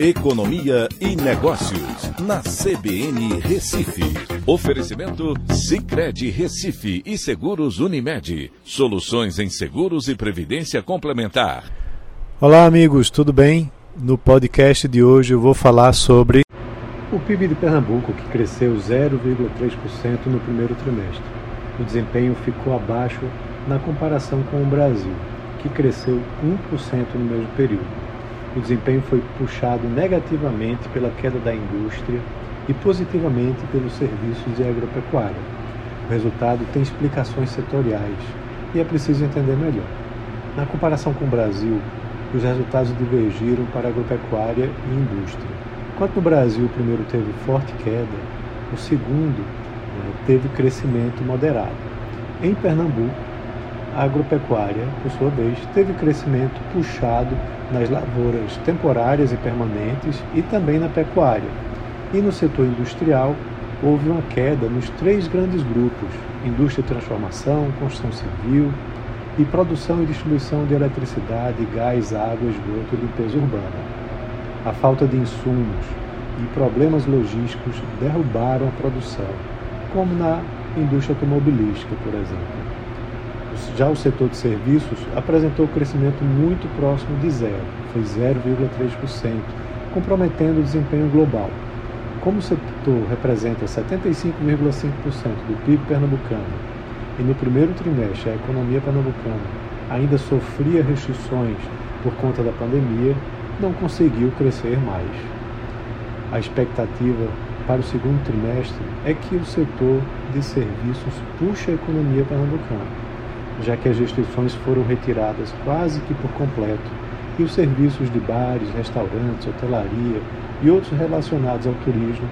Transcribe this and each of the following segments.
Economia e Negócios, na CBN Recife. Oferecimento Cicred Recife e Seguros Unimed. Soluções em seguros e previdência complementar. Olá, amigos, tudo bem? No podcast de hoje eu vou falar sobre o PIB de Pernambuco, que cresceu 0,3% no primeiro trimestre. O desempenho ficou abaixo na comparação com o Brasil, que cresceu 1% no mesmo período o desempenho foi puxado negativamente pela queda da indústria e positivamente pelos serviços e agropecuária. O resultado tem explicações setoriais e é preciso entender melhor. Na comparação com o Brasil, os resultados divergiram para agropecuária e indústria. Enquanto no Brasil o primeiro teve forte queda, o segundo né, teve crescimento moderado. Em Pernambuco, a agropecuária, por sua vez, teve crescimento puxado nas lavouras temporárias e permanentes e também na pecuária. E no setor industrial, houve uma queda nos três grandes grupos: indústria e transformação, construção civil e produção e distribuição de eletricidade, gás, água, esgoto e limpeza urbana. A falta de insumos e problemas logísticos derrubaram a produção, como na indústria automobilística, por exemplo. Já o setor de serviços apresentou crescimento muito próximo de zero, foi 0,3%, comprometendo o desempenho global. Como o setor representa 75,5% do PIB pernambucano e no primeiro trimestre a economia pernambucana ainda sofria restrições por conta da pandemia, não conseguiu crescer mais. A expectativa para o segundo trimestre é que o setor de serviços puxe a economia pernambucana já que as restrições foram retiradas quase que por completo e os serviços de bares, restaurantes, hotelaria e outros relacionados ao turismo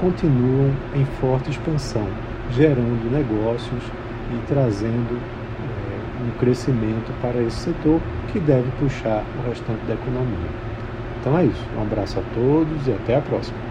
continuam em forte expansão, gerando negócios e trazendo é, um crescimento para esse setor que deve puxar o restante da economia. Então é isso. Um abraço a todos e até a próxima.